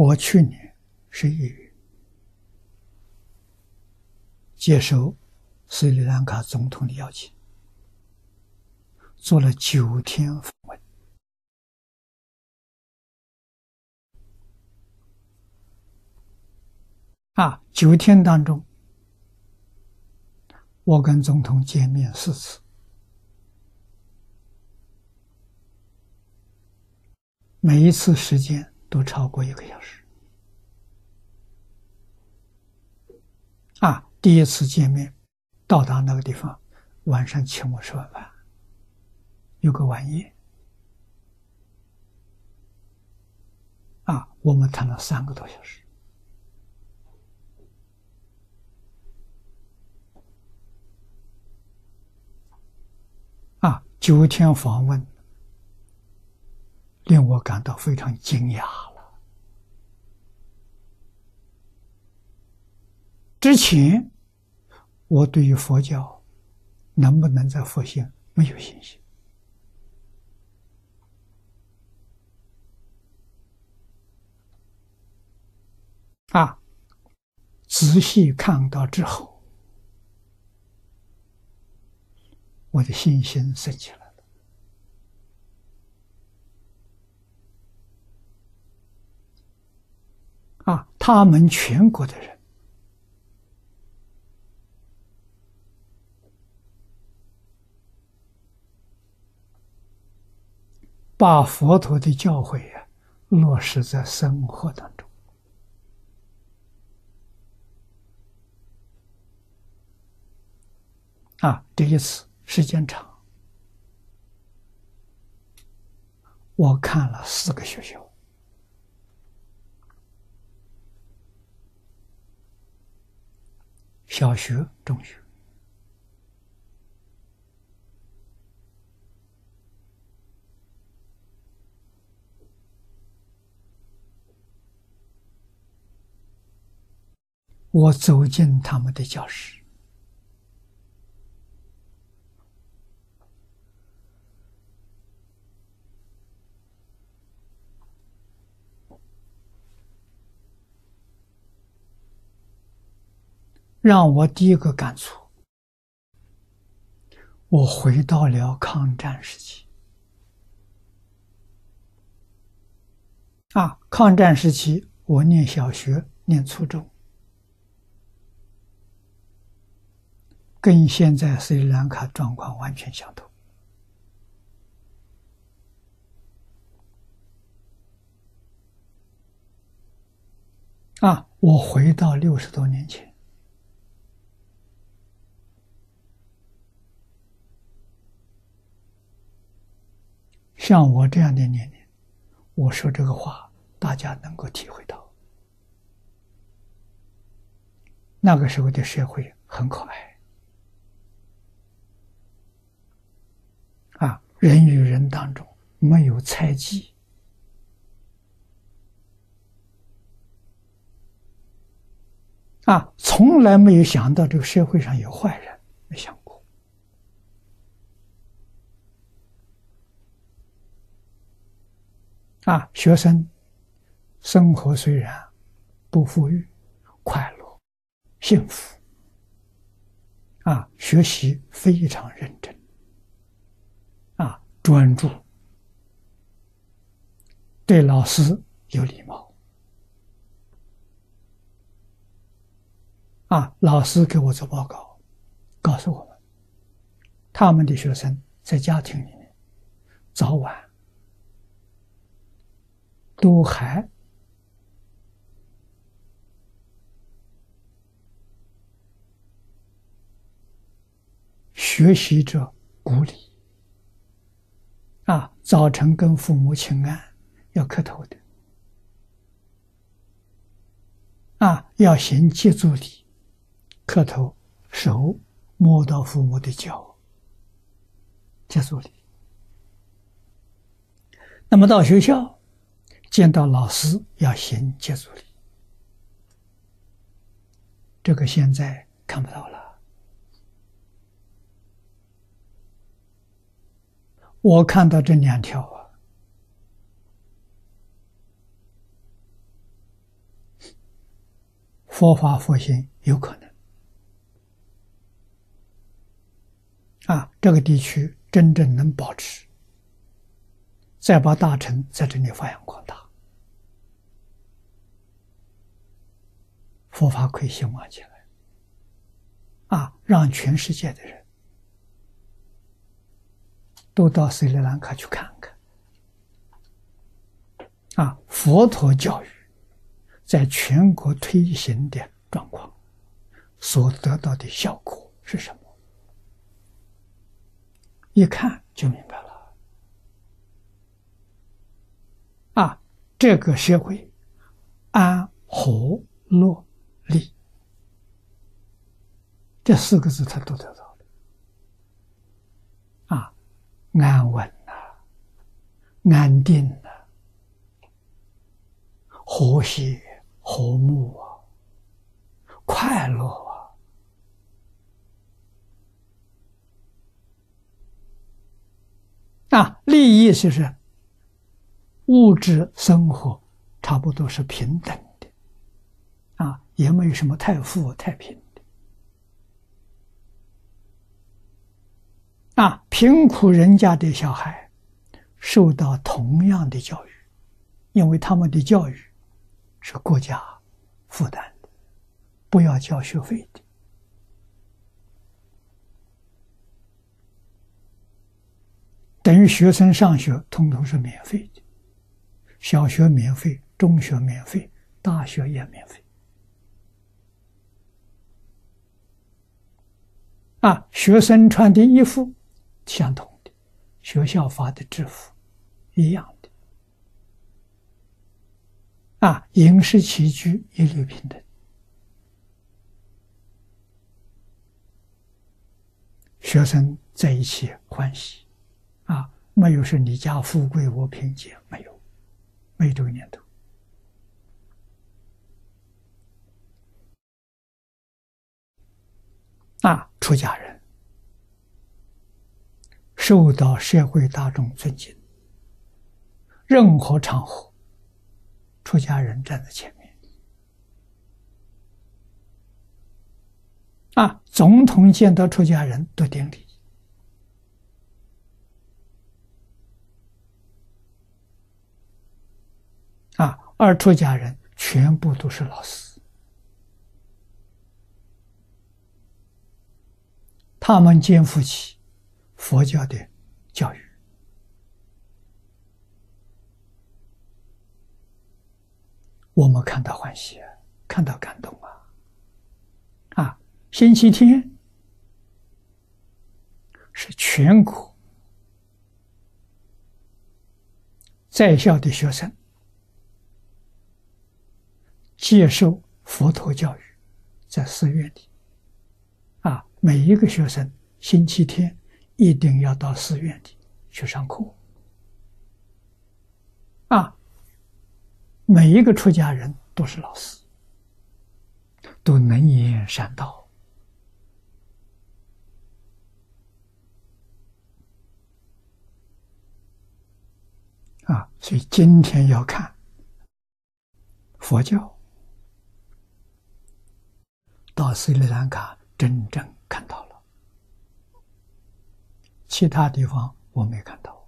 我去年十一月接受斯里兰卡总统的邀请，做了九天访问。啊，九天当中，我跟总统见面四次，每一次时间都超过一个小时。第一次见面，到达那个地方，晚上请我吃晚饭，有个晚宴。啊，我们谈了三个多小时。啊，九天访问，令我感到非常惊讶了。之前，我对于佛教能不能在复兴没有信心。啊，仔细看到之后。我的信心升起来了。啊，他们全国的人把佛陀的教诲啊落实在生活当中。啊，这一次。时间长，我看了四个学校，小学、中学，我走进他们的教室。让我第一个感触，我回到了抗战时期。啊，抗战时期，我念小学、念初中，跟现在斯里兰卡状况完全相同。啊，我回到六十多年前。像我这样的年龄，我说这个话，大家能够体会到。那个时候的社会很可爱，人与人当中没有猜忌，啊，从来没有想到这个社会上有坏人，没想过。啊，学生生活虽然不富裕、快乐、幸福，啊，学习非常认真，专注，对老师有礼貌，啊，老师给我做报告，告诉我们，他们的学生在家庭里面早晚。都还学习着鼓励啊，早晨跟父母请安，要磕头的啊，要行接足礼，磕头，手摸到父母的脚，接足礼。那么到学校。见到老师要行接足礼，这个现在看不到了。我看到这两条啊，佛法复兴有可能。啊，这个地区真正能保持，再把大乘在这里发扬光大，佛法可以兴旺起来。啊，让全世界的人都到斯里兰卡去看看。啊，佛陀教育在全国推行的状况，所得到的效果是什么？一看就明白了。啊，这个社会安和乐利这四个字，他都得到了。啊，安稳呐，安定呐。和谐、和睦啊，快乐啊，啊，利益就是物质生活差不多是平等的，啊，也没有什么太富太贫。啊，贫苦人家的小孩受到同样的教育，因为他们的教育。是国家负担的，不要交学费的，等于学生上学通通是免费的，小学免费，中学免费，大学也免费。啊，学生穿的衣服相同的，学校发的制服一样的。啊，饮食起居一律平等，学生在一起欢喜，啊，没有说你家富贵我贫贱，没有，没有这个念头。啊，出家人受到社会大众尊敬，任何场合。出家人站在前面，啊，总统见到出家人都顶礼，啊，而出家人全部都是老师，他们肩负起佛教的教育。我们看到欢喜，看到感动啊！啊，星期天是全国在校的学生接受佛陀教育，在寺院里啊，每一个学生星期天一定要到寺院里去上课啊。每一个出家人都是老师，都能言善道啊！所以今天要看佛教到斯里兰卡，真正看到，其他地方我没看到。